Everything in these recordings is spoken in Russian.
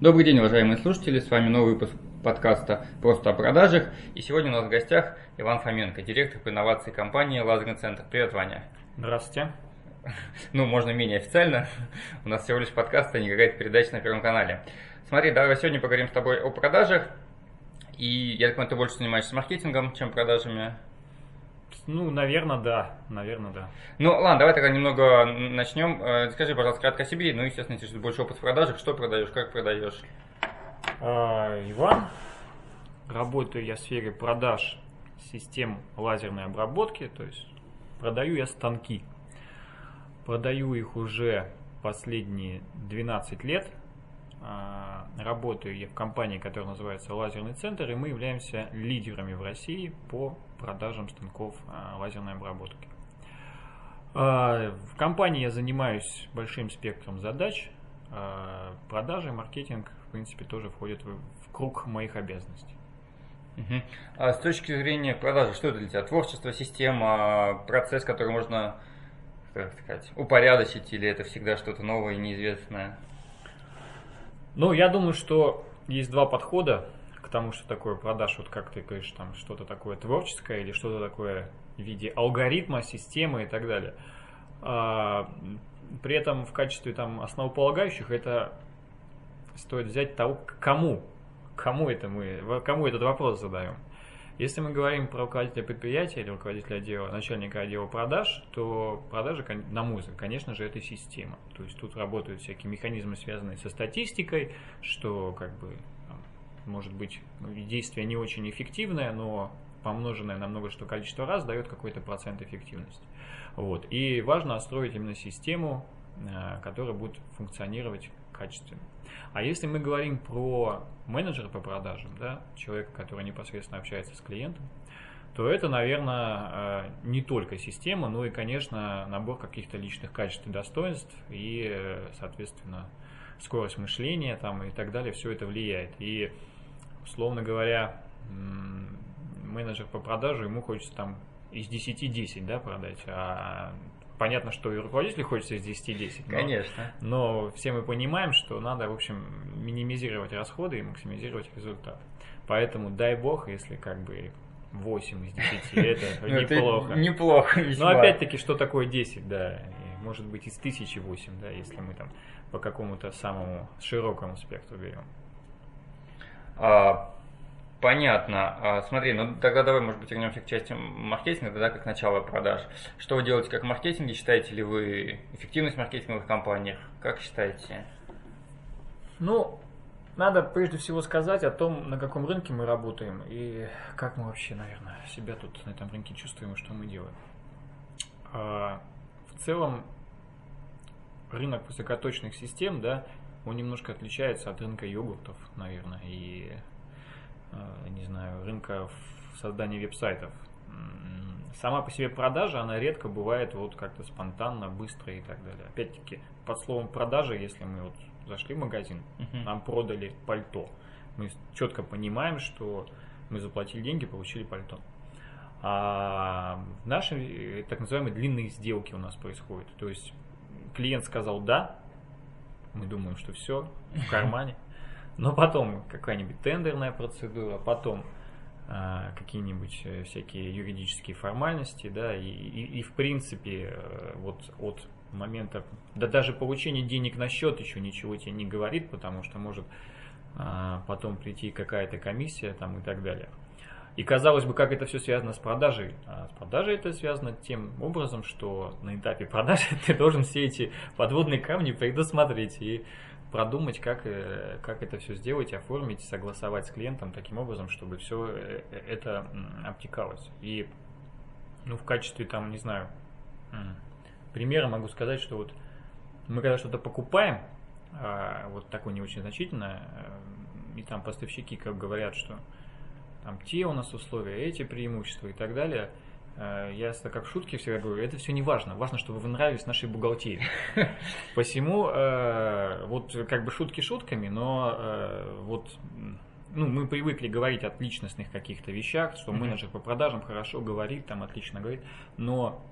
Добрый день, уважаемые слушатели, с вами новый выпуск подкаста «Просто о продажах». И сегодня у нас в гостях Иван Фоменко, директор по инновации компании «Лазерный центр». Привет, Ваня. Здравствуйте. Ну, можно менее официально. У нас всего лишь подкаст, а не какая-то передача на Первом канале. Смотри, давай сегодня поговорим с тобой о продажах. И я так понимаю, ты больше занимаешься маркетингом, чем продажами. Ну, наверное, да. Наверное, да. Ну, ладно, давай тогда немного начнем. Э, скажи, пожалуйста, кратко о себе. Ну, естественно, если больше опыт в продажах. Что продаешь, как продаешь? А, Иван. Работаю я в сфере продаж систем лазерной обработки. То есть продаю я станки. Продаю их уже последние 12 лет. А, работаю я в компании, которая называется Лазерный центр, и мы являемся лидерами в России по продажам станков а, лазерной обработки. А, в компании я занимаюсь большим спектром задач. Продажи, маркетинг, в принципе, тоже входят в круг моих обязанностей. А с точки зрения продажи, что это для тебя? Творчество, система, процесс, который можно, как сказать, упорядочить, или это всегда что-то новое и неизвестное? Ну, я думаю, что есть два подхода к тому, что такое продаж, вот как ты говоришь, там что-то такое творческое или что-то такое в виде алгоритма, системы и так далее. А, при этом в качестве там основополагающих это стоит взять того, кому, кому это мы, кому этот вопрос задаем. Если мы говорим про руководителя предприятия или руководителя отдела, начальника отдела продаж, то продажи, на мой взгляд, конечно же, это система. То есть тут работают всякие механизмы, связанные со статистикой, что как бы может быть ну, действие не очень эффективное, но помноженное на много что количество раз дает какой-то процент эффективности. Вот. И важно строить именно систему, э, которая будет функционировать качественно. А если мы говорим про менеджера по продажам, да, человека, который непосредственно общается с клиентом, то это, наверное, э, не только система, но и, конечно, набор каких-то личных качеств и достоинств и, соответственно, скорость мышления там и так далее, все это влияет. И, условно говоря, менеджер по продаже, ему хочется там из 10 10 да, продать, а понятно, что и руководителю хочется из 10-10. Конечно. Но все мы понимаем, что надо, в общем, минимизировать расходы и максимизировать результат. Поэтому дай бог, если как бы 8 из 10, это ну, неплохо. Неплохо, Но опять-таки, что такое 10, да, может быть из 1008, да, если мы там по какому-то самому широкому спектру берем. Понятно. А, смотри, ну тогда давай, может быть, вернемся к части маркетинга, тогда как начало продаж. Что вы делаете как маркетинге? Считаете ли вы эффективность в маркетинговых компаниях? Как считаете? Ну, надо прежде всего сказать о том, на каком рынке мы работаем и как мы вообще, наверное, себя тут на этом рынке чувствуем и что мы делаем. А, в целом, рынок высокоточных систем, да, он немножко отличается от рынка йогуртов, наверное, и не знаю, рынка в создании веб-сайтов. Сама по себе продажа, она редко бывает вот как-то спонтанно, быстро и так далее. Опять-таки, под словом продажа, если мы вот зашли в магазин, uh-huh. нам продали пальто, мы четко понимаем, что мы заплатили деньги, получили пальто. А наши э, так называемые длинные сделки у нас происходят. То есть клиент сказал да, мы думаем, что все в кармане. Но потом какая-нибудь тендерная процедура, потом э, какие-нибудь всякие юридические формальности, да, и, и, и в принципе э, вот от момента, да даже получение денег на счет еще ничего тебе не говорит, потому что может э, потом прийти какая-то комиссия там и так далее. И казалось бы, как это все связано с продажей? А с продажей это связано тем образом, что на этапе продажи ты должен все эти подводные камни предусмотреть и продумать, как, э, как это все сделать, оформить, согласовать с клиентом таким образом, чтобы все э, э, это обтекалось. И ну, в качестве, там, не знаю, примера могу сказать, что вот мы когда что-то покупаем, а, вот такое не очень значительное, и там поставщики как говорят, что там те у нас условия, эти преимущества и так далее – Э, я как в шутке всегда говорю, это все не важно. Важно, чтобы вы нравились нашей бухгалтерии. Посему, э, вот как бы шутки шутками, но э, вот ну, мы привыкли говорить о личностных каких-то вещах, что менеджер по продажам хорошо говорит, там отлично говорит, но,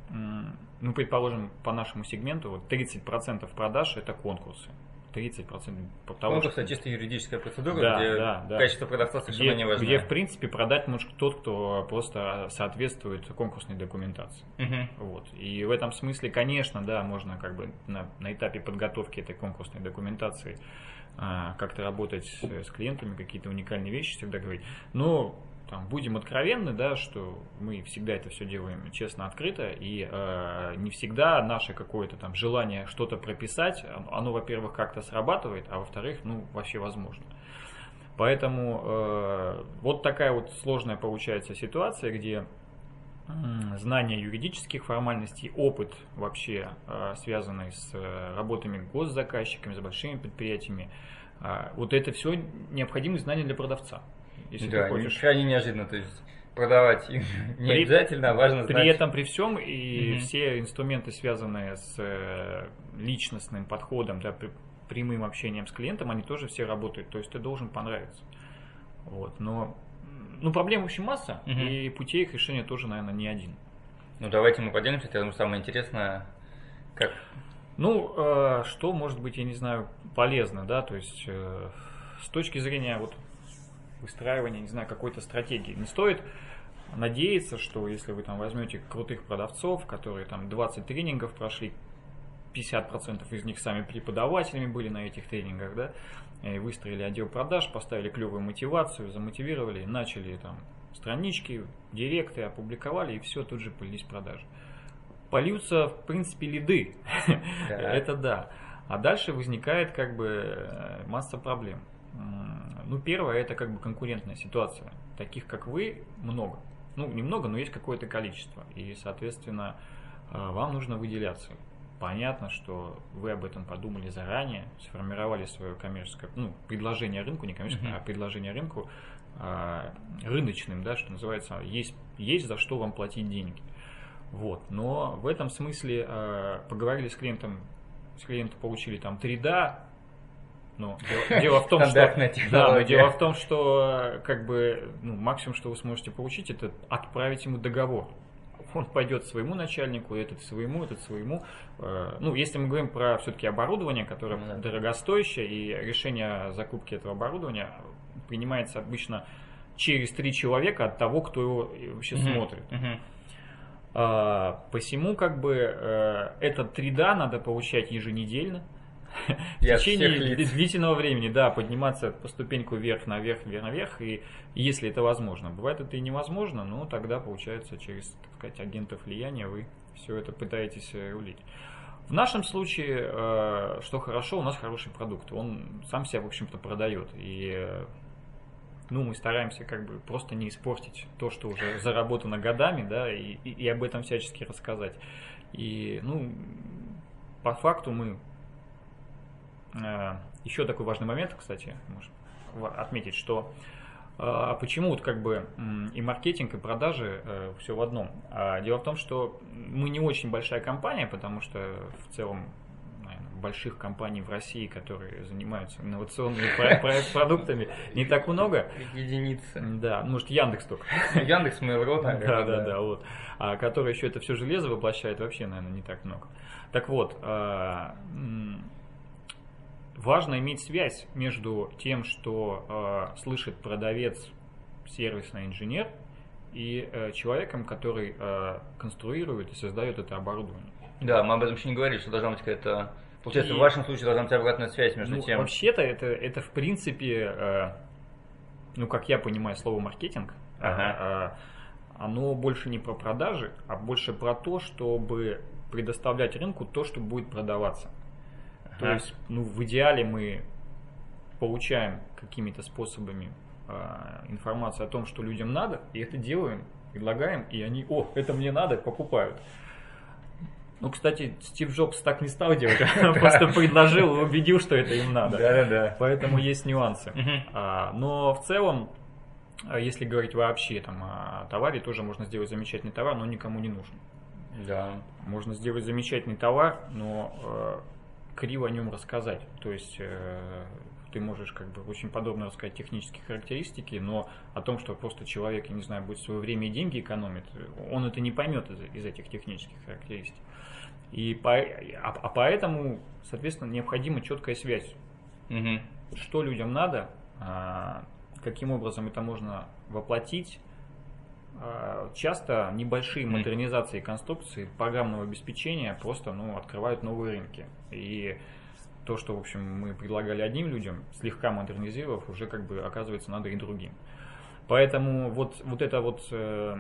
ну, предположим, по нашему сегменту вот 30% продаж это конкурсы. 30% того, ну, что... чисто юридическая процедура, да, где да, да. качество продавца совершенно где, не важно. Где, в принципе, продать может тот, кто просто соответствует конкурсной документации. Угу. Вот. И в этом смысле, конечно, да, можно как бы на, на этапе подготовки этой конкурсной документации а, как-то работать с клиентами, какие-то уникальные вещи всегда говорить. Но там, будем откровенны, да, что мы всегда это все делаем честно, открыто, и э, не всегда наше какое-то там желание что-то прописать, оно, во-первых, как-то срабатывает, а во-вторых, ну, вообще возможно. Поэтому э, вот такая вот сложная получается ситуация, где знание юридических формальностей, опыт вообще, э, связанный с э, работами госзаказчиками, с большими предприятиями, э, вот это все необходимые знания для продавца если да, ты хочешь. крайне неожиданно, то есть продавать не при, обязательно, а важно знать. При этом, при всем, и угу. все инструменты, связанные с э, личностным подходом, да, при, прямым общением с клиентом, они тоже все работают. То есть ты должен понравиться. Вот, но ну, проблем, в общем, масса, угу. и путей их решения тоже, наверное, не один. Ну, давайте мы поделимся, я думаю, самое интересное, как... Ну, э, что может быть, я не знаю, полезно, да, то есть э, с точки зрения вот выстраивания, не знаю, какой-то стратегии. Не стоит надеяться, что если вы там возьмете крутых продавцов, которые там 20 тренингов прошли, 50% из них сами преподавателями были на этих тренингах, да, и выстроили отдел продаж, поставили клевую мотивацию, замотивировали, начали там странички, директы, опубликовали, и все, тут же полились продажи. Польются, в принципе, лиды. Это да. А дальше возникает как бы масса проблем. Ну, первое, это как бы конкурентная ситуация. Таких, как вы, много. Ну, немного, но есть какое-то количество. И, соответственно, э, вам нужно выделяться. Понятно, что вы об этом подумали заранее, сформировали свое коммерческое, ну, предложение рынку, не коммерческое, uh-huh. а предложение рынку а, рыночным, да, что называется, есть, есть за что вам платить деньги. Вот. Но в этом смысле а, поговорили с клиентом, с клиентом получили там 3 да, ну, дело, дело в том, что, да, но дело в том, что как бы ну, максимум, что вы сможете получить, это отправить ему договор. Он пойдет своему начальнику, этот своему, этот своему. Э, ну, если мы говорим про все-таки оборудование, которое mm-hmm. дорогостоящее, и решение закупки этого оборудования принимается обычно через три человека от того, кто его вообще mm-hmm. смотрит. Mm-hmm. А, посему, как бы, э, этот 3D надо получать еженедельно в течение длительного времени, да, подниматься по ступеньку вверх, наверх, вверх, наверх, и если это возможно. Бывает это и невозможно, но тогда, получается, через, так сказать, агентов влияния вы все это пытаетесь э, улить. В нашем случае, э, что хорошо, у нас хороший продукт. Он сам себя, в общем-то, продает. И э, ну, мы стараемся как бы просто не испортить то, что уже заработано годами, да, и, и, и об этом всячески рассказать. И, ну, по факту мы Еще такой важный момент, кстати, можно отметить, что а почему вот как бы и маркетинг, и продажи э, все в одном? А дело в том, что мы не очень большая компания, потому что в целом больших компаний в России, которые занимаются инновационными продуктами, не так много. Единицы. Да, может Яндекс только. Яндекс, Mail.ru. Да, да, да, вот. А который еще это все железо воплощает, вообще, наверное, не так много. Так вот, важно иметь связь между тем, что э, слышит продавец, сервисный инженер, и э, человеком, который э, конструирует и создает это оборудование. Да, мы об этом еще не говорили, что должна быть какая-то... Получается, и, в вашем случае должна быть обратная связь между ну, тем... Вообще-то это, это в принципе, э, ну, как я понимаю слово маркетинг, ага. э, оно больше не про продажи, а больше про то, чтобы предоставлять рынку то, что будет продаваться. То есть, ну, в идеале мы получаем какими-то способами э, информацию о том, что людям надо, и это делаем, предлагаем, и они, о, это мне надо, покупают. Ну, кстати, Стив Джобс так не стал делать, просто предложил и убедил, что это им надо. Да-да-да. Поэтому есть нюансы. А, но в целом, а, если говорить вообще там, о товаре, тоже можно сделать замечательный товар, но никому не нужен. Да. Можно сделать замечательный товар, но криво о нем рассказать. То есть э, ты можешь как бы очень подробно рассказать технические характеристики, но о том, что просто человек, я не знаю, будет свое время и деньги экономит, он это не поймет из, из этих технических характеристик. И по, а, а поэтому, соответственно, необходима четкая связь угу. что людям надо, а, каким образом это можно воплотить. А, часто небольшие модернизации конструкции программного обеспечения просто ну, открывают новые рынки. И то, что, в общем, мы предлагали одним людям, слегка модернизировав, уже как бы оказывается надо и другим. Поэтому вот, вот это вот э,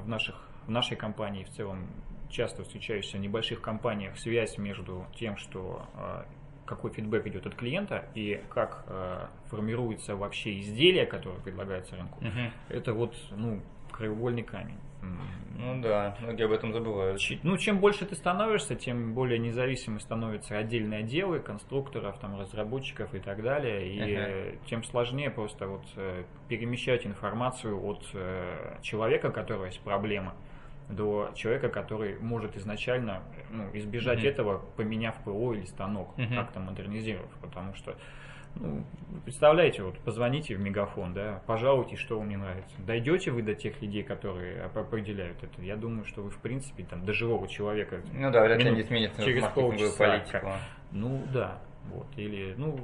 в, наших, в нашей компании в целом часто встречающаяся в небольших компаниях связь между тем, что э, какой фидбэк идет от клиента и как э, формируется вообще изделие, которое предлагается рынку, угу. это вот ну, краеугольный камень. Ну да, многие об этом забывают. Ну, чем больше ты становишься, тем более независимы становятся отдельные отделы конструкторов, там, разработчиков и так далее. И uh-huh. тем сложнее просто вот э, перемещать информацию от э, человека, у которого есть проблема, до человека, который может изначально ну, избежать uh-huh. этого, поменяв ПО или станок, uh-huh. как-то модернизировав. Потому что ну, представляете, вот позвоните в мегафон, да, пожалуйтесь, что вам не нравится. Дойдете вы до тех людей, которые определяют это? Я думаю, что вы, в принципе, там, до живого человека... Ну да, вряд ли не сменится через полчаса. политику. Ну да, вот. Или, ну,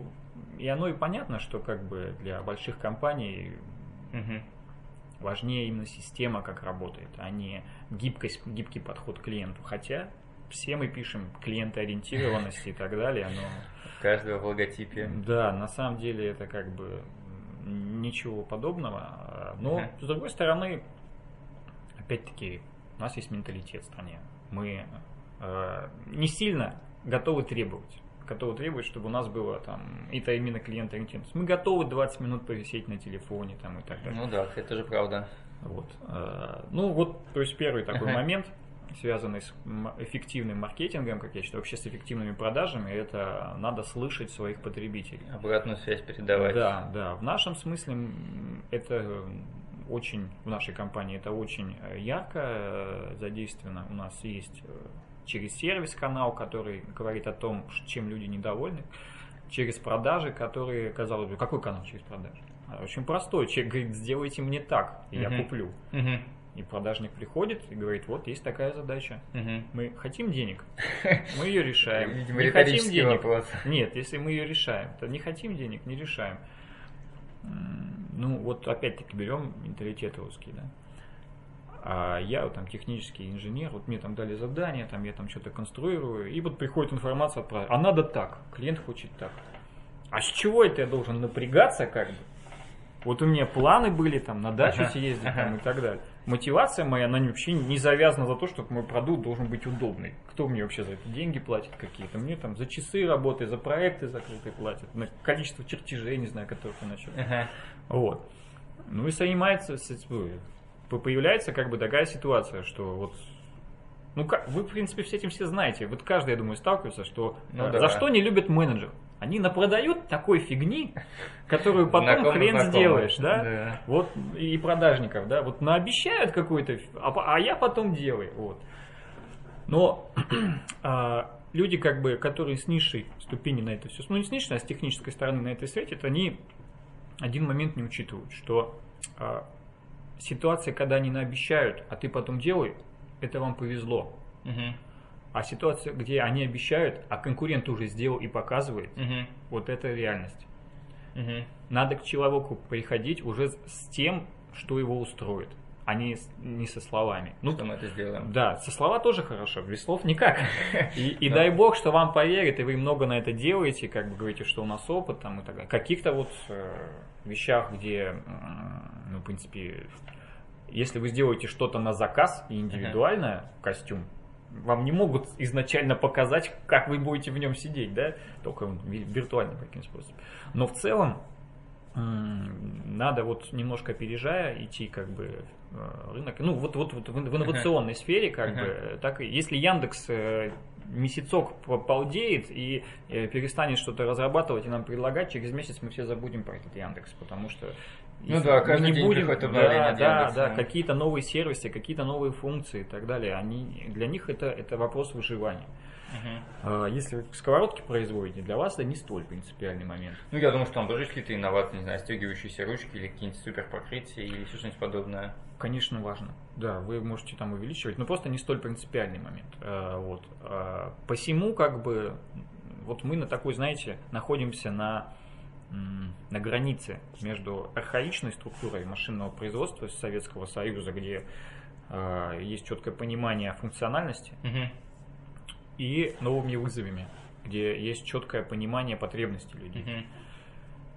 и оно и понятно, что как бы для больших компаний угу. важнее именно система, как работает, а не гибкость, гибкий подход к клиенту. Хотя все мы пишем клиентоориентированность и так далее, но каждого в логотипе. Да, на самом деле это как бы ничего подобного. Но, uh-huh. с другой стороны, опять-таки, у нас есть менталитет в стране. Мы э, не сильно готовы требовать. Готовы требовать, чтобы у нас было там, это именно клиент ориентированность. Мы готовы 20 минут повисеть на телефоне там и так далее. Ну да, это же правда. Вот. Э, ну вот, то есть первый такой момент – связанный с эффективным маркетингом, как я считаю, вообще с эффективными продажами, это надо слышать своих потребителей. Обратную связь передавать. Да, да. В нашем смысле это очень, в нашей компании это очень э, ярко э, задействовано. У нас есть э, через сервис канал, который говорит о том, чем люди недовольны, через продажи, которые, казалось бы, какой канал через продажи? Очень простой. Человек говорит, сделайте мне так, и uh-huh. я куплю. Uh-huh. И продажник приходит и говорит, вот есть такая задача. Угу. Мы хотим денег, мы ее решаем. Видимо, не хотим денег. Вопрос. Нет, если мы ее решаем, то не хотим денег, не решаем. Ну, вот опять-таки берем менталитет русский, да. А я там технический инженер, вот мне там дали задание, там я там что-то конструирую, и вот приходит информация про, а надо так, клиент хочет так. А с чего это я должен напрягаться как бы? Вот у меня планы были там на дачу ага. съездить ага. там, и так далее. Мотивация моя, она вообще не завязана за то, что мой продукт должен быть удобный. Кто мне вообще за это деньги платит какие-то? Мне там за часы работы, за проекты закрытые платят, на количество чертежей, не знаю, которых я начал. Ага. Вот. Ну и занимается, появляется как бы такая ситуация, что вот ну, как, вы, в принципе, с этим все знаете. Вот каждый, я думаю, сталкивается, что ну, э, за да. что не любят менеджер. Они напродают такой фигни, которую потом знакомый, хрен сделаешь, да? да? Вот и продажников, да? Вот наобещают какой-то, а, а я потом делаю, вот. Но а, люди, как бы, которые с низшей ступени на это все, ну не с низшей, а с технической стороны на это светят, они один момент не учитывают, что а, ситуация, когда они наобещают, а ты потом делай, это вам повезло. Угу. А ситуация, где они обещают, а конкурент уже сделал и показывает, угу. вот это реальность. Угу. Надо к человеку приходить уже с тем, что его устроит, а не, не со словами. Ну, что мы это сделаем. Да, со слова тоже хорошо, без слов никак. И, и дай бог, что вам поверят, и вы много на это делаете, как бы говорите, что у нас опыт там и так далее. Каких-то вот э, вещах, где, ну, в принципе, если вы сделаете что-то на заказ и индивидуальное, uh-huh. костюм, вам не могут изначально показать, как вы будете в нем сидеть, да, только виртуальным каким способом. Но в целом надо вот немножко опережая идти как бы э, рынок. Ну вот вот, вот в инновационной uh-huh. сфере как uh-huh. бы так и если Яндекс э, месяцок полдеет и э, перестанет что-то разрабатывать и нам предлагать, через месяц мы все забудем про этот Яндекс, потому что ну да, каждый день будем, приходит обновление да, да, да, какие-то новые сервисы, какие-то новые функции и так далее. Они, для них это, это вопрос выживания. Uh-huh. Если вы сковородки производите, для вас это не столь принципиальный момент. Ну, я думаю, что там тоже какие-то инновации, не знаю, стягивающиеся ручки или какие-нибудь супер покрытия или еще что-нибудь подобное. Конечно, важно. Да, вы можете там увеличивать, но просто не столь принципиальный момент. А, вот. А, посему, как бы, вот мы на такой, знаете, находимся на на границе между архаичной структурой машинного производства Советского Союза, где э, есть четкое понимание функциональности, Мгм. и новыми вызовами, где есть четкое понимание потребностей людей. Мгм.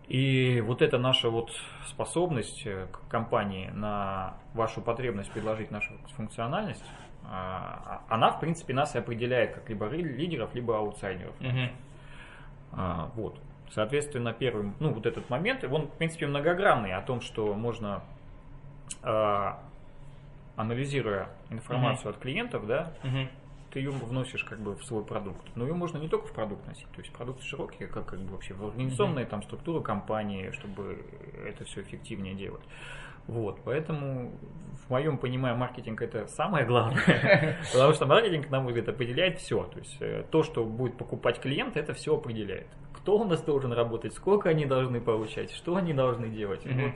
И вот эта наша вот способность э, к компании на вашу потребность предложить нашу функциональность, а, она, в принципе, нас и определяет как либо лидеров, либо аутсайдеров. А, вот. Соответственно, первый, ну, вот этот момент, он, в принципе, многогранный, о том, что можно, а, анализируя информацию от клиентов, да, Мгм. ты ее вносишь как бы в свой продукт. Но ее можно не только в продукт носить, то есть продукты широкие, как, как бы вообще в организационные там структуры компании, чтобы это все эффективнее делать. Вот, поэтому в моем понимании маркетинг это самое главное, потому что маркетинг, на мой взгляд, определяет все. То есть э, то, что будет покупать клиент, это все определяет. Кто у нас должен работать, сколько они должны получать, что они должны делать. Мгм. Вот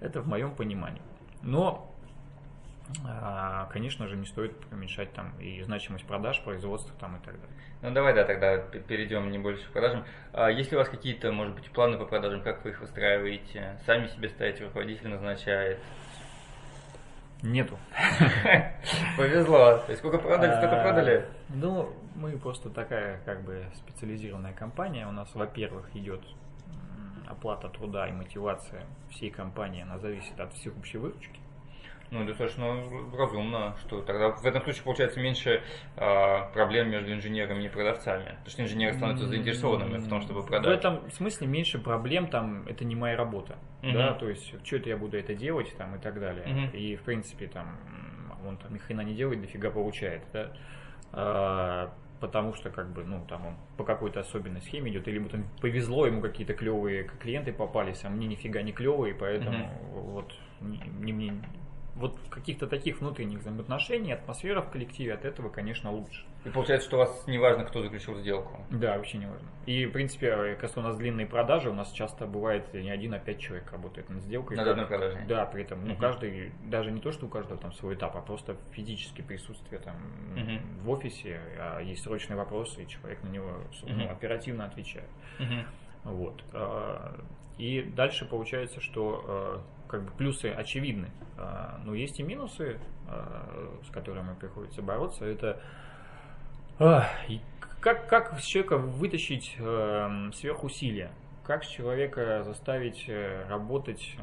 это в моем понимании. Но а, конечно же, не стоит преуменьшать там и значимость продаж, производства там и так далее. Ну давай, да, тогда перейдем не больше к продажам. А есть ли у вас какие-то, может быть, планы по продажам, как вы их выстраиваете? Сами себе ставите, руководитель назначает? Нету. Повезло. Есть сколько продали, сколько А, продали? Ну, мы просто такая как бы специализированная компания. У нас, во-первых, идет оплата труда и мотивация всей компании, она зависит от всеобщей выручки. Ну, достаточно разумно, что тогда в этом случае получается меньше а, проблем между инженерами и продавцами. Потому что инженеры становятся заинтересованными в том, чтобы В продать. этом смысле меньше проблем, там, это не моя работа, Мгм. да, то есть, что это я буду это делать, там, и так далее. Мгм. И, в принципе, там, он там ни хрена не делает, дофига получает, да, А, потому что, как бы, ну, там, он по какой-то особенной схеме идет, или ему там повезло, ему какие-то клевые клиенты попались, а мне нифига не клевые, поэтому вот, не, не мне, вот каких-то таких внутренних взаимоотношений, атмосфера в коллективе от этого, конечно, лучше. И получается, что у вас не важно, кто заключил сделку. Да, вообще не важно. И, в принципе, если у нас длинные продажи, у нас часто бывает не один, а пять человек работает над сделкой. Над одной продажей. Да, при этом, ну, Мгм. каждый, даже не то, что у каждого там свой этап, а просто физически присутствие там Мгм. в офисе, а есть срочный вопрос, и человек на него ну, Мгм. оперативно отвечает. Мгм. Вот. А, И дальше получается, что а, как бы плюсы очевидны, А, но есть и минусы, а, с которыми приходится бороться. Это а, как, как с человека вытащить сверхусилия? Как с человека заставить э, работать,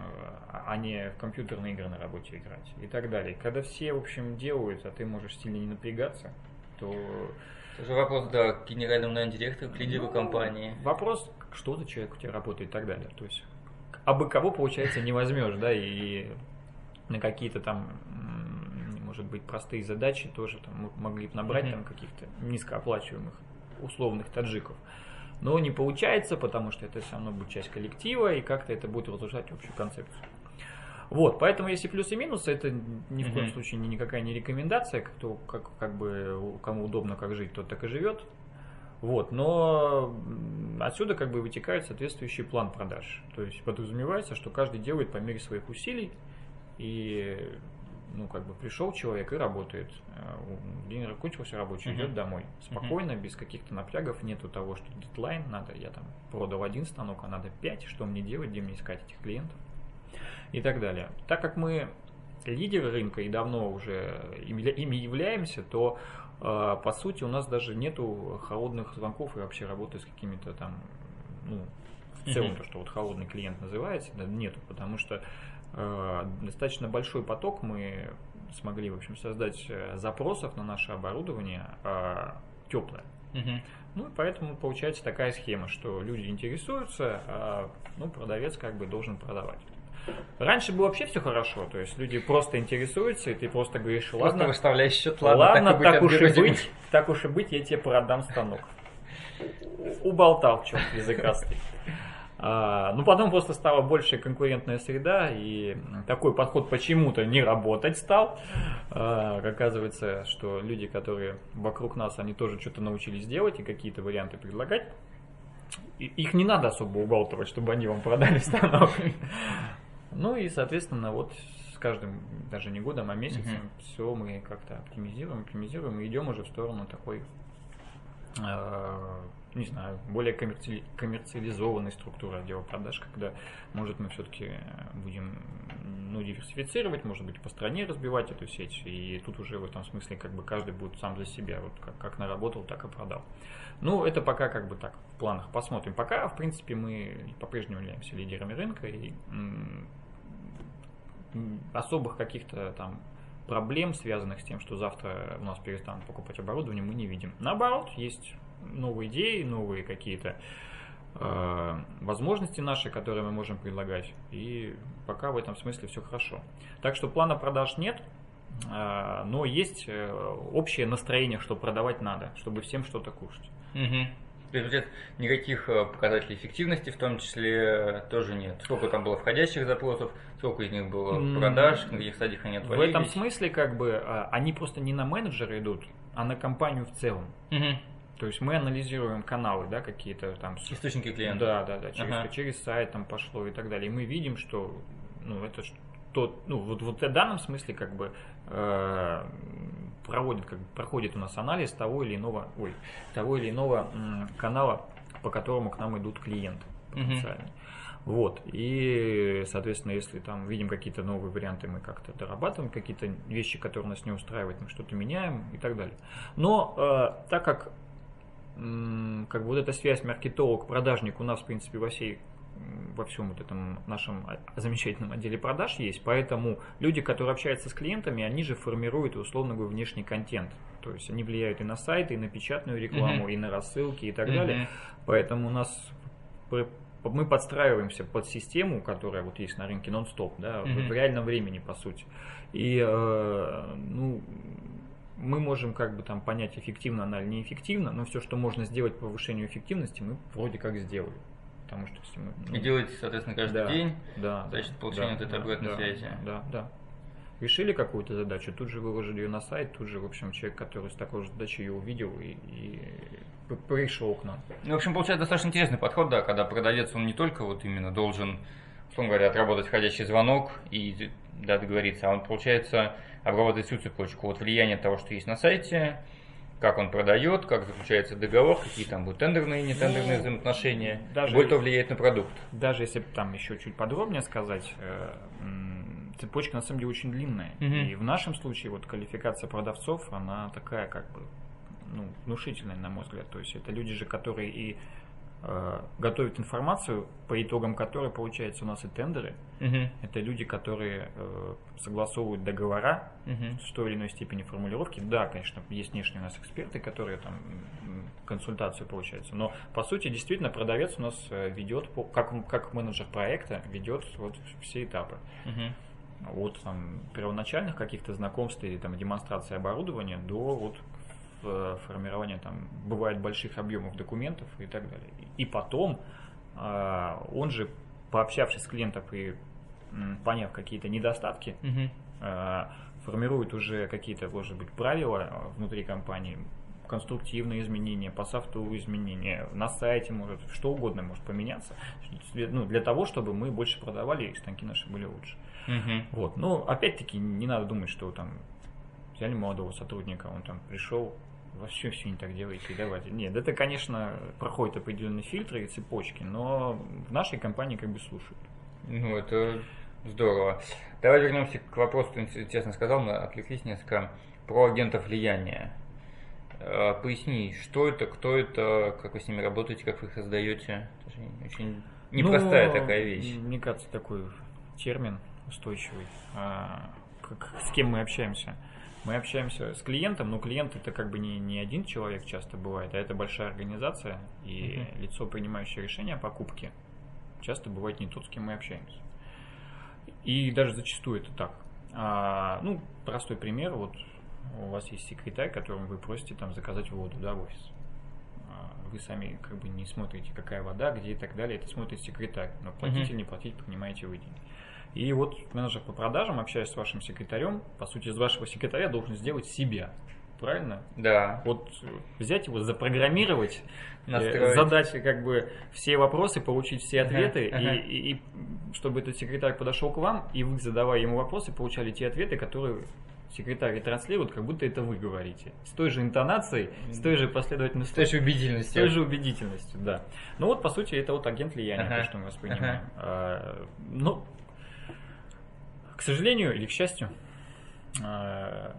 а не в компьютерные игры на работе играть и так далее. Когда все, в общем, делают, а ты можешь сильно не напрягаться, то Это же вопрос, да, к генеральному наверное, директору, к лидеру ну, компании. Вопрос, что за человек у тебя работает и так далее. То есть, а бы кого, получается, не возьмешь, да, и на какие-то там, может быть, простые задачи тоже там могли бы набрать Мгм. там каких-то низкооплачиваемых условных таджиков. Но не получается, потому что это все равно будет часть коллектива, и как-то это будет разрушать общую концепцию. Вот, поэтому если плюсы и минусы, это ни в коем Мгм. случае ни- никакая не рекомендация, кто, как, как бы кому удобно как жить, тот так и живет. Вот, но отсюда как бы вытекает соответствующий план продаж. То есть подразумевается, что каждый делает по мере своих усилий, и ну, как бы пришел человек и работает. Э, День закончился рабочий, Мгм. идет домой. Спокойно, без каких-то напрягов, нету того, что дедлайн, надо, я там продал один станок, а надо пять, что мне делать, где мне искать этих клиентов и так далее. Так как мы лидеры рынка и давно уже ими являемся, то по сути у нас даже нету холодных звонков и вообще работы с какими-то там, ну, в целом Мгм. то, что вот холодный клиент называется, да, нету, потому что э, достаточно большой поток мы смогли, в общем, создать э, запросов на наше оборудование э, теплое. Мгм. Ну и поэтому получается такая схема, что люди интересуются, а ну, продавец как бы должен продавать. Раньше было вообще все хорошо, то есть люди просто интересуются, и ты просто говоришь, Просто ладно, выставляешь счет, ладно, ладно, так, так, и быть, уж и быть, так уж и быть, я тебе продам станок. Уболтал, черт языкастый. А, ну, потом просто стала большая конкурентная среда, и такой подход почему-то не работать стал. А, оказывается, что люди, которые вокруг нас, они тоже что-то научились делать и какие-то варианты предлагать. И их не надо особо убалтывать, чтобы они вам продали станок. Ну и, соответственно, вот с каждым, даже не годом, а месяцем, Мгм. все мы как-то оптимизируем, оптимизируем и идем уже в сторону такой э, не знаю, более коммерци... коммерциализованной структуры отдела продаж, когда, может, мы все-таки будем ну, диверсифицировать, может быть, по стране разбивать эту сеть, и тут уже в этом смысле как бы каждый будет сам за себя, вот как, как наработал, так и продал. Ну, это пока как бы так, в планах посмотрим. Пока, в принципе, мы по-прежнему являемся лидерами рынка, и м- особых каких-то там проблем, связанных с тем, что завтра у нас перестанут покупать оборудование, мы не видим. Наоборот, есть новые идеи, новые какие-то э, возможности наши, которые мы можем предлагать. И пока в этом смысле все хорошо. Так что плана продаж нет, э, но есть э, общее настроение, что продавать надо, чтобы всем что-то кушать. То есть никаких э, показателей эффективности в том числе тоже нет. Сколько там было входящих запросов, сколько из них было продаж, на каких стадиях они отвалились? В этом смысле как бы а, они просто не на менеджера идут, а на компанию в целом. Угу. То есть мы анализируем каналы, да, какие-то там. Источники клиентов. Да, да, да, через, ага. через сайт там пошло и так далее. И мы видим, что ну, это тот, ну, вот, вот в данном смысле как бы э, проводит, как бы, проходит у нас анализ того или иного, ой, того или иного м, канала, по которому к нам идут клиенты потенциальные. Угу. Вот. И, соответственно, если там видим какие-то новые варианты, мы как-то дорабатываем, какие-то вещи, которые нас не устраивают, мы что-то меняем и так далее. Но э, так как как бы вот эта связь маркетолог-продажник у нас, в принципе, во всей во всем вот этом нашем замечательном отделе продаж есть, поэтому люди, которые общаются с клиентами, они же формируют, условно говоря, внешний контент. То есть они влияют и на сайты, и на печатную рекламу, uh-huh. и на рассылки, и так uh-huh. далее. Поэтому у нас мы подстраиваемся под систему, которая вот есть на рынке нон-стоп, да, uh-huh. в реальном времени, по сути. И, э, ну, мы можем как бы там понять, эффективно она или неэффективна, но все, что можно сделать по повышению эффективности, мы вроде как сделали. Потому что если мы, ну, И делаете, соответственно, каждый да, день, да, значит, получение да, этой да, обратной да, связи. Да, да. Решили какую-то задачу, тут же выложили ее на сайт, тут же, в общем, человек, который с такой же задачей ее увидел и, и пришел к нам. Ну, в общем, получается достаточно интересный подход, да, когда продавец, он не только вот именно должен, условно говоря, отработать входящий звонок и да, договориться, а он, получается, обработать всю цепочку. Вот влияние того, что есть на сайте, как он продает, как заключается договор, какие там будут тендерные и нетендерные ну, взаимоотношения, даже, будет то влиять на продукт. Даже если там еще чуть подробнее сказать, э, цепочка на самом деле очень длинная. Угу. И в нашем случае вот квалификация продавцов, она такая как бы ну, внушительная, на мой взгляд. То есть это люди же, которые и Э, готовит информацию, по итогам которой получается у нас и тендеры. Uh-huh. Это люди, которые э, согласовывают договора uh-huh. с той или иной степени формулировки. Да, конечно, есть внешние у нас эксперты, которые там консультацию получается. Но по сути действительно продавец у нас э, ведет, как, как менеджер проекта, ведет вот все этапы. Uh-huh. От там, первоначальных каких-то знакомств или там, демонстрации оборудования до вот Э, формирования там бывает больших объемов документов и так далее. И потом э, он же, пообщавшись с клиентом и поняв какие-то недостатки, угу. формирует уже какие-то, может быть, правила внутри компании, конструктивные изменения, по софту изменения, на сайте может, что угодно может поменяться, ну, для того, чтобы мы больше продавали и станки наши были лучше. Угу. Вот. Но опять-таки не надо думать, что там взяли молодого сотрудника, он там пришел, вообще все не так делаете, давайте. Нет, это, конечно, проходит определенные фильтры и цепочки, но в нашей компании как бы слушают. Ну, это здорово. Давай вернемся к вопросу, ты интересно сказал, мы отвлеклись несколько, про агентов влияния. Э, поясни, что это, кто это, как вы с ними работаете, как вы их создаете? Это же очень непростая ну, такая вещь. Мне кажется, такой термин устойчивый. А, как, с кем мы общаемся? Мы общаемся с клиентом, но клиент это как бы не, не один человек часто бывает, а это большая организация, и uh-huh. лицо, принимающее решение о покупке, часто бывает не тот, с кем мы общаемся. И даже зачастую это так. А, ну, простой пример, вот у вас есть секретарь, которому вы просите там заказать воду, да, в офис. А, вы сами как бы не смотрите, какая вода, где и так далее, это смотрит секретарь. Но платить uh-huh. или не платить, принимаете вы деньги. И вот менеджер по продажам, общаясь с вашим секретарем, по сути, из вашего секретаря должен сделать себя. Правильно? Да. Вот взять его, запрограммировать, э, Настроить. задать как бы все вопросы, получить все ответы, ага. И, и, и чтобы этот секретарь подошел к вам, и вы, задавая ему вопросы, получали те ответы, которые секретарь транслирует, как будто это вы говорите. С той же интонацией, с той же последовательностью. С той же убедительностью. С той же убедительностью, да. Ну вот, по сути, это вот агент влияния, Ага. то, что мы воспринимаем. Ага. А, ну, к сожалению или к счастью, а,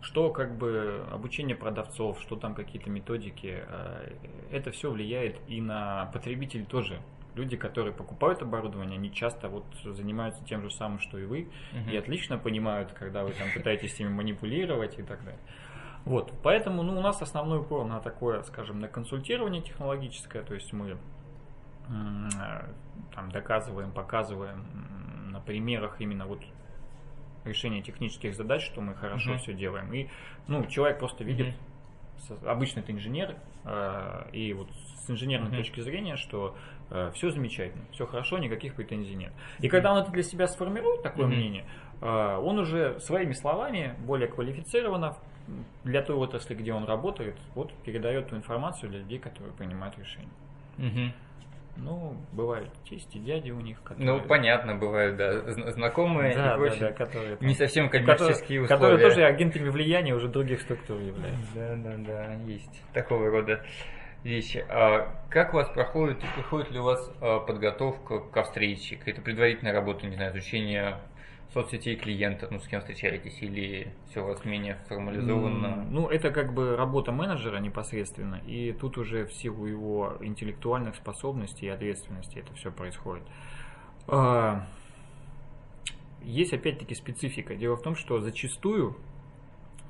что как бы обучение продавцов, что там какие-то методики, а, это все влияет и на потребителей тоже. Люди, которые покупают оборудование, они часто вот занимаются тем же самым, что и вы, Мгм. и отлично понимают, когда вы там пытаетесь ими манипулировать и так далее. Вот, поэтому ну, у нас основной упор на такое, скажем, на консультирование технологическое, то есть мы э, там доказываем, показываем на примерах именно вот решения технических задач, что мы хорошо Мгм. все делаем. И ну, человек просто видит, с- обычно это инженер, э, и вот с инженерной Мгм. точки зрения, что все замечательно, все хорошо, никаких претензий нет. И когда он это для себя сформирует, такое Мгм. мнение, э, он уже своими словами, более квалифицированно, для той отрасли, где он работает, вот передает ту информацию для людей, которые принимают решения. Мгм. Ну, бывают тести, дяди у них, которые... Ну, понятно, бывают, да, зн- знакомые Да, и да, прочее. да, которые... там- Не совсем которые, коммерческие условия. которые тоже агентами влияния уже других структур являются. Да, да, да, есть такого рода вещи. А как у вас проходит, проходит ли у вас а, подготовка ко встрече, какая-то предварительная работа, не знаю, изучение соцсетей клиента, ну, с кем встречаетесь, или все у вас менее формализованно? М, Ну, это как бы работа менеджера непосредственно, и тут уже в силу его интеллектуальных способностей и ответственности это все происходит. А, Есть опять-таки специфика. Дело в том, что зачастую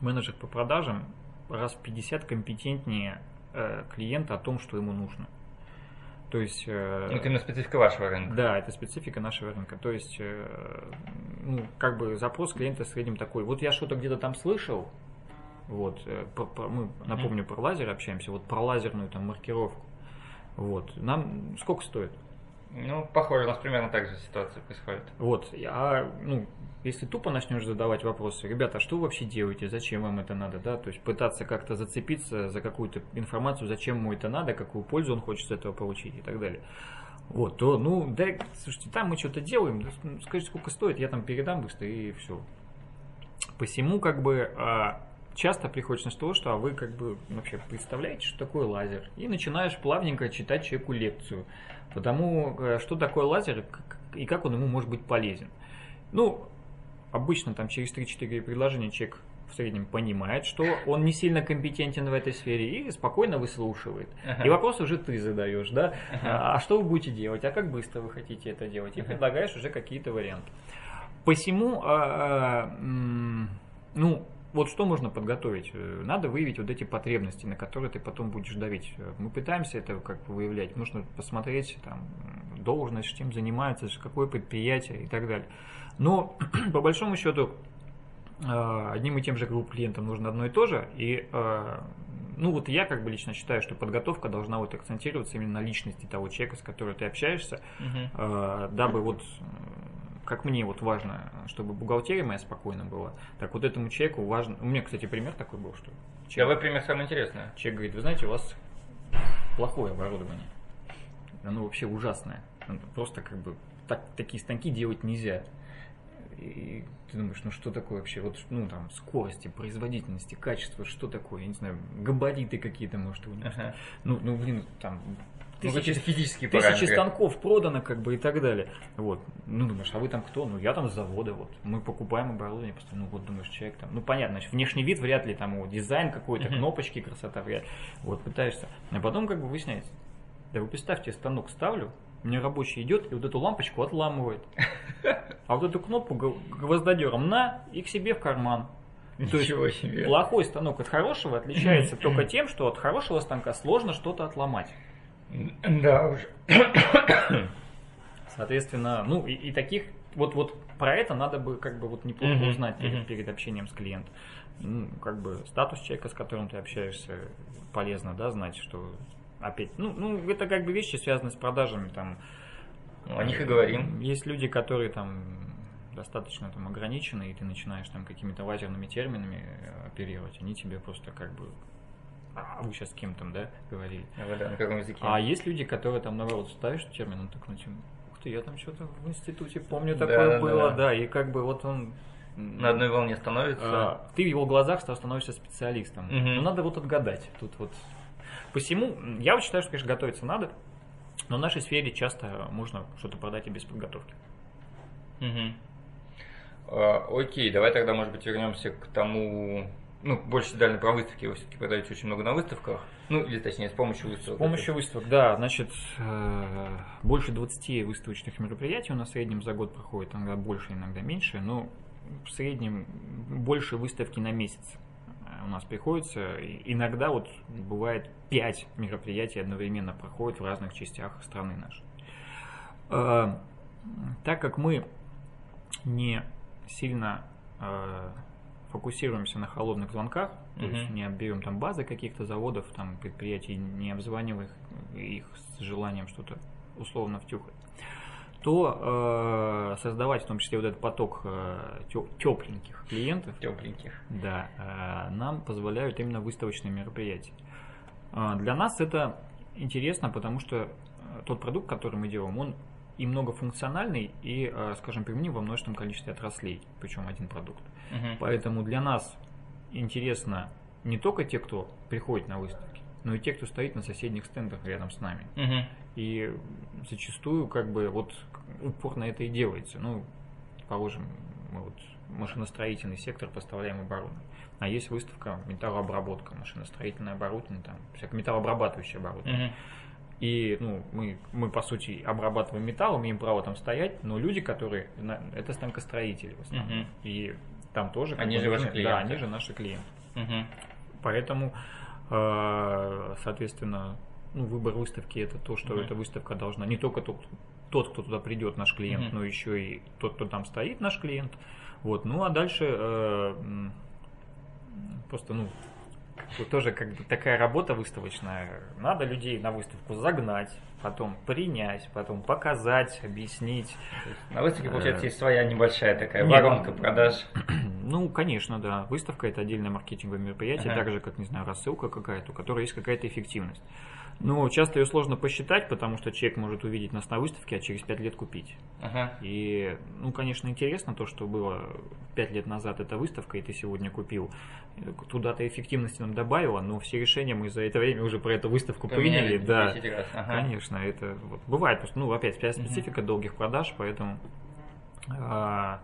менеджер по продажам раз в 50 компетентнее э, клиента о том, что ему нужно. То есть... э, Ну, это именно специфика вашего рынка. да, это специфика нашего рынка. То есть, э, ну, как бы запрос клиента в среднем такой. Вот я что-то где-то там слышал, вот, про- про- мы, напомню, про лазер общаемся, вот про лазерную там маркировку. Вот, нам сколько стоит? Ну, похоже, у нас примерно так же ситуация происходит. Вот, а, ну, если тупо начнешь задавать вопросы, ребята, а что вы вообще делаете, зачем вам это надо, да, то есть пытаться как-то зацепиться за какую-то информацию, зачем ему это надо, какую пользу он хочет с этого получить и так далее. Вот, то, ну, да, слушайте, там мы что-то делаем, да, скажите, сколько стоит, я там передам быстро и все. Посему, как бы, а, часто приходится с того, что а вы, как бы, вообще представляете, что такое лазер, и начинаешь плавненько читать человеку лекцию, потому э, что такое лазер и как- он ему может быть полезен. Ну, обычно там через 3-4 предложения человек в среднем понимает, что он не сильно компетентен в этой сфере и спокойно выслушивает. Ага. И вопрос уже ты задаешь, да? Ага. А что вы будете делать? А как быстро вы хотите это делать? И Ага. предлагаешь уже какие-то варианты. Посему, а, а, ну, вот что можно подготовить? Э, Надо выявить вот эти потребности, на которые ты потом будешь давить. Э, Мы пытаемся это как бы выявлять. Нужно посмотреть, там, должность, чем занимается, какое предприятие и так далее. Но, по большому счету, э, одним и тем же групп клиентам нужно одно и то же. И, ну, вот я как бы лично считаю, что подготовка должна вот акцентироваться именно на личности того человека, с которым ты общаешься, э, дабы вот, как мне вот важно, чтобы бухгалтерия моя спокойна была, так вот этому человеку важно... У меня, кстати, пример такой был, что Давай пример самое интересное. человек говорит, вы знаете, у вас плохое оборудование. Оно вообще ужасное. Просто как бы так, такие станки делать нельзя. И ты думаешь, ну что такое вообще? Вот, ну там, скорости, производительности, качество, что такое? Я не знаю, габариты какие-то, может, у них. Ага. Ну, ну, блин, там, Ну, тысячи, какие-то физические тысячи станков продано, как бы, и так далее. Вот. Ну, думаешь, а вы там кто? Ну, я там с завода, вот. Мы покупаем оборудование, просто, ну, вот, думаешь, человек там, ну, понятно, значит, внешний вид вряд ли, там, его дизайн какой-то, кнопочки, красота вряд ли. Вот, пытаешься. А потом, как бы, выясняется, да вы представьте, я станок ставлю, меня рабочий идет и вот эту лампочку отламывает. А вот эту кнопку гвоздодером на и к себе в карман. То есть Ничего себе. Плохой станок от хорошего отличается только тем, что от хорошего станка сложно что-то отломать. Да уж. Соответственно, ну и, и таких вот вот про это надо бы как бы вот неплохо Мгм, узнать перед, мгм. перед общением с клиентом. Ну, как бы статус человека, с которым ты общаешься, полезно, да, знать, что опять, ну, ну это как бы вещи связаны с продажами, там. Ну, о них и говорим. Есть люди, которые там достаточно там ограничены, и ты начинаешь там какими-то лазерными терминами э, оперировать, они тебе просто как бы вы сейчас с кем там, да, говорили. А, да, на каком языке? А есть люди, которые там наоборот ставишь термин, он такой, ну, типа, ух ты, я там что-то в институте помню Да, такое да, было, да. да, и как бы вот он на одной волне становится. Ты в его глазах становишься специалистом. Мгм. Но надо вот отгадать. Тут вот. Посему, я вот считаю, что, конечно, готовиться надо, но в нашей сфере часто можно что-то продать и без подготовки. Мгм. А, Окей, давай тогда, может быть, вернемся к тому, ну, больше детально про выставки. Вы все-таки продаете очень много на выставках. Ну, или точнее, с помощью выставок. С помощью выставок, да, значит, э, больше 20 выставочных мероприятий у нас в среднем за год проходит, иногда больше, иногда меньше, но в среднем больше выставки на месяц э, у нас приходится. Иногда вот бывает 5 мероприятий одновременно проходят в разных частях страны нашей. Э, Так как мы не сильно фокусируемся на холодных звонках, то Мгм. есть не берем там базы каких-то заводов, там предприятий, не обзванивая их, их с желанием что-то условно втюхать, то э, создавать в том числе вот этот поток э, тепленьких клиентов, Тепленьких. да, э, нам позволяют именно выставочные мероприятия. Э, Для нас это интересно, потому что э, тот продукт, который мы делаем, он и многофункциональный, и, э, скажем, применим во множественном количестве отраслей, причем один продукт. Мгм. Поэтому для нас интересно не только те, кто приходит на выставки, но и те, кто стоит на соседних стендах рядом с нами. Мгм. И зачастую как бы вот упор на это и делается. Ну, положим, мы вот машиностроительный сектор поставляем оборудование. А есть выставка металлообработка, машиностроительное оборудование, там, всякое металлообрабатывающее оборудование. Мгм. И ну, мы, мы, по сути, обрабатываем металл, имеем право там стоять, но люди, которые... Это станкостроители в основном. Мгм. И там тоже... как Они же нужны- клиенты. Да, они же наши клиенты. Мгм. Поэтому, э, соответственно, ну, выбор выставки это то, что Мгм. эта выставка должна не только тот, тот, кто туда придет, наш клиент, Мгм. но еще и тот, кто там стоит, наш клиент. Вот. Ну а дальше э, просто, ну, вот тоже как бы такая работа выставочная. Надо людей на выставку загнать, потом принять, потом показать, объяснить. На выставке, получается, Э, есть своя небольшая такая Нет, воронка ну, продаж. Ну, конечно, да. Выставка это отдельное маркетинговое мероприятие, Ага. так же, как, не знаю, рассылка какая-то, у которой есть какая-то эффективность. Но часто ее сложно посчитать, потому что человек может увидеть нас на выставке, а через 5 лет купить. Ага. И, ну, конечно, интересно то, что было 5 лет назад эта выставка, и ты сегодня купил. Туда-то эффективности нам добавила, но все решения мы за это время уже про эту выставку Поменяли приняли. Да, 10 раз. Ага. Конечно, это вот бывает просто, ну, опять, специфика долгих продаж, поэтому, а,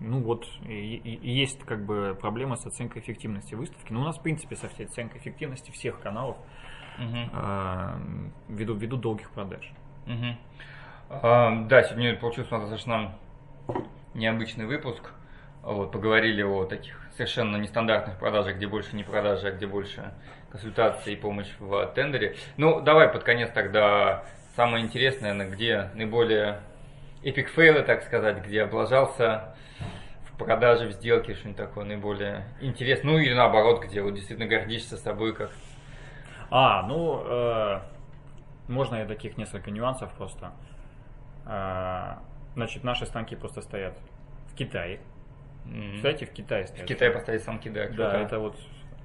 ну, вот, и- и- есть как бы проблема с оценкой эффективности выставки. Ну, у нас, в принципе, со всей оценкой эффективности всех каналов Мгм. а, ввиду, ввиду долгих продаж. Мгм. А, Да, сегодня получился у нас достаточно необычный выпуск. Вот, поговорили о таких совершенно нестандартных продажах, где больше не продажи, а где больше консультации и помощь в тендере. Ну, давай под конец тогда самое интересное, наверное, где наиболее эпик фейлы, так сказать, где облажался в продаже, в сделке, что-нибудь такое наиболее интересное. Ну, или наоборот, где вот действительно гордишься собой, как А, ну, э, можно я таких несколько нюансов просто. А, значит, наши станки просто стоят в Китае. м, Кстати, в Китае в стоят. Китае поставить станки, да. Да, круто. это вот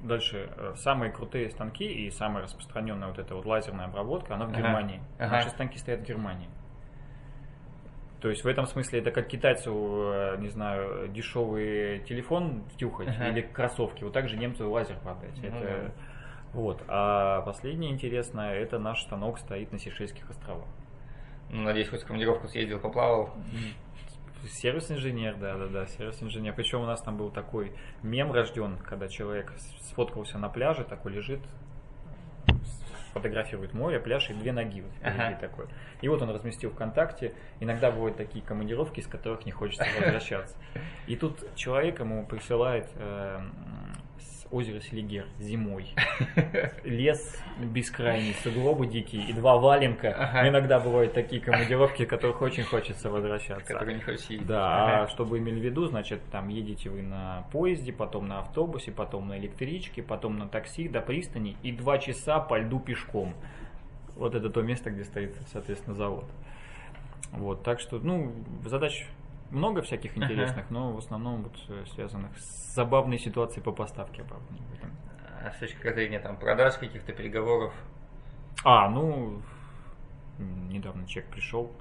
дальше э, самые крутые станки и самая распространенная вот эта вот лазерная обработка, она в Ага, Германии. ага. Наши станки стоят в Германии. То есть в этом смысле это как китайцу, э, не знаю, дешевый телефон втюхать Ага. или кроссовки, вот так же немцу лазер продать. Ну это... Вот. А последнее интересное, это наш станок стоит на Сейшельских островах. Ну, надеюсь, хоть в командировку съездил, поплавал. Сервис-инженер, да, да, да, сервис-инженер. Причем у нас там был такой мем рожден, когда человек сфоткался на пляже, такой лежит, фотографирует море, пляж и две ноги вот Ага. такой. И вот он разместил ВКонтакте. Иногда бывают такие командировки, из которых не хочется возвращаться. И тут человек ему присылает э, с озера Селигер зимой. Лес бескрайний, сугробы дикие и два валенка. Ага. Иногда бывают такие командировки, которых очень хочется возвращаться. который не хочешь ездить. Да, а Ага. чтобы имели в виду, значит, там едете вы на поезде, потом на автобусе, потом на электричке, потом на такси до пристани и два часа по льду пешком. Вот это то место, где стоит, соответственно, завод. Вот, так что, ну, задач много всяких Ага. интересных, но в основном вот э, связанных с забавной ситуацией по поставке. А с точки зрения там продаж, каких-то переговоров. А, ну, недавно человек пришел,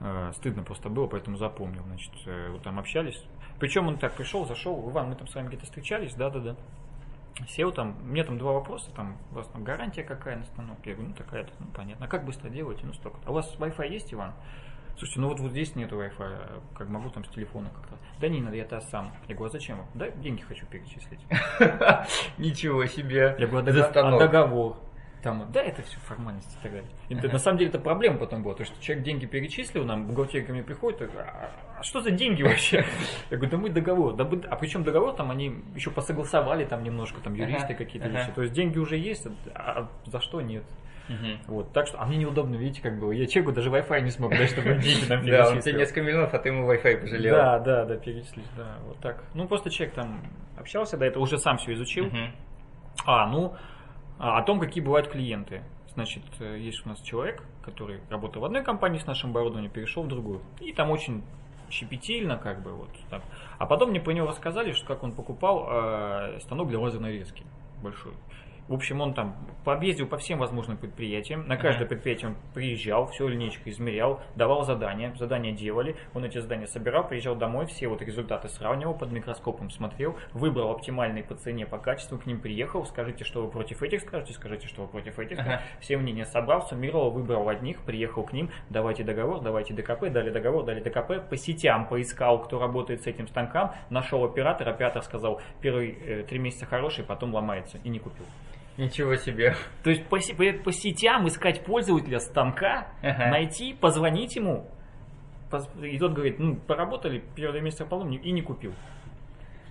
Э, стыдно просто было, поэтому запомнил. Значит, э, вот там общались. Причем он так пришел, зашел, Иван, мы там с вами где-то встречались, да-да-да. Сел там, мне там два вопроса, там, у вас там гарантия какая на станок? Я говорю, ну такая-то, ну понятно. А как быстро делаете? Ну столько. А у вас Wi-Fi есть, Иван? Слушайте, ну вот, вот здесь нет Wi-Fi, как могу там с телефона как-то. Да не надо, я-то сам. Я говорю, а зачем? Да, деньги хочу перечислить. Ничего себе. Я говорю, а, а договор? Там, да, это все формальности и так далее. И на самом деле это проблема потом была, то что человек деньги перечислил, нам бухгалтерия ко мне приходит, а, а что за деньги вообще? Я говорю, да мы договор, да, а причем договор там они еще посогласовали там немножко, там юристы какие-то вещи, то есть деньги уже есть, а за что нет? Угу. Вот, так что, а мне неудобно, видите, как было. Я чеку даже Wi-Fi не смог дать, чтобы деньги нам Да, он тебе несколько миллионов, а ты ему Wi-Fi пожалел. Да, да, да, перечислить, да, вот так. Ну, просто человек там общался, да, это уже сам все изучил. А, ну, о том, какие бывают клиенты. Значит, э, есть у нас человек, который работал в одной компании с нашим оборудованием, перешел в другую. И там очень щепетильно, как бы вот так. А потом мне по него рассказали, что как он покупал э, станок для лазерной резки большой. В общем, он там пообъездил по всем возможным предприятиям. На каждое предприятие он приезжал, все линейку измерял, давал задания. Задания делали. Он эти задания собирал, приезжал домой, все вот результаты сравнивал, под микроскопом смотрел, выбрал оптимальные по цене, по качеству, к ним приехал. Скажите, что вы против этих скажете, скажите, что вы против этих. Ага. Все мнения собрал, суммировал, выбрал одних, приехал к ним, давайте договор, давайте ДКП, дали договор, дали ДКП. По сетям поискал, кто работает с этим станком, нашел оператор, оператор сказал, первые э, три месяца хороший, потом ломается и не купил. Ничего себе. То есть по, по, по сетям искать пользователя станка, ага. найти, позвонить ему. И тот говорит, ну, поработали первые месяца потом и не купил.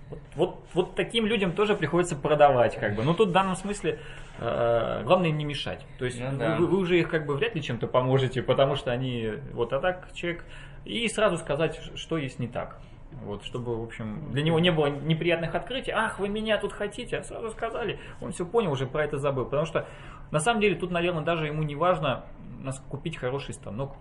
Вот, вот, вот таким людям тоже приходится продавать, как бы. Но тут в данном смысле э, главное им не мешать. То есть ну, да. вы, вы уже их как бы вряд ли чем-то поможете, потому что они вот а так человек. И сразу сказать, что есть не так. Вот, чтобы, в общем, для него не было неприятных открытий. Ах, вы меня тут хотите, а сразу сказали. Он все понял, уже про это забыл. Потому что, на самом деле, тут, наверное, даже ему не важно купить хороший станок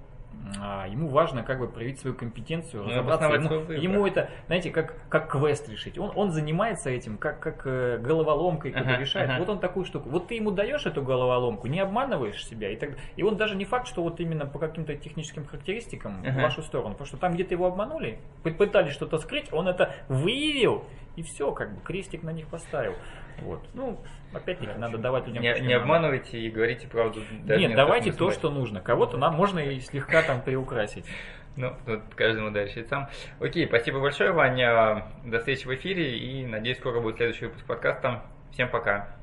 ему важно как бы проявить свою компетенцию, ну, разобраться. Ему, ему это, знаете, как, как квест решить. Он, он занимается этим, как, как э, головоломкой ага, решает. Ага. Вот он такую штуку. Вот ты ему даешь эту головоломку, не обманываешь себя. И, так, и он даже не факт, что вот именно по каким-то техническим характеристикам ага. в вашу сторону. Потому что там где-то его обманули, пытались что-то скрыть, он это выявил, и все, как бы крестик на них поставил. Вот. Ну, опять-таки, да, надо давать людям... Не, не обманывайте и говорите правду. Нет, не давайте то, что нужно. Кого-то нам можно и слегка там приукрасить. Ну, тут каждому дальше сам. Окей, спасибо большое, Ваня. До встречи в эфире и надеюсь, скоро будет следующий выпуск подкаста. Всем пока.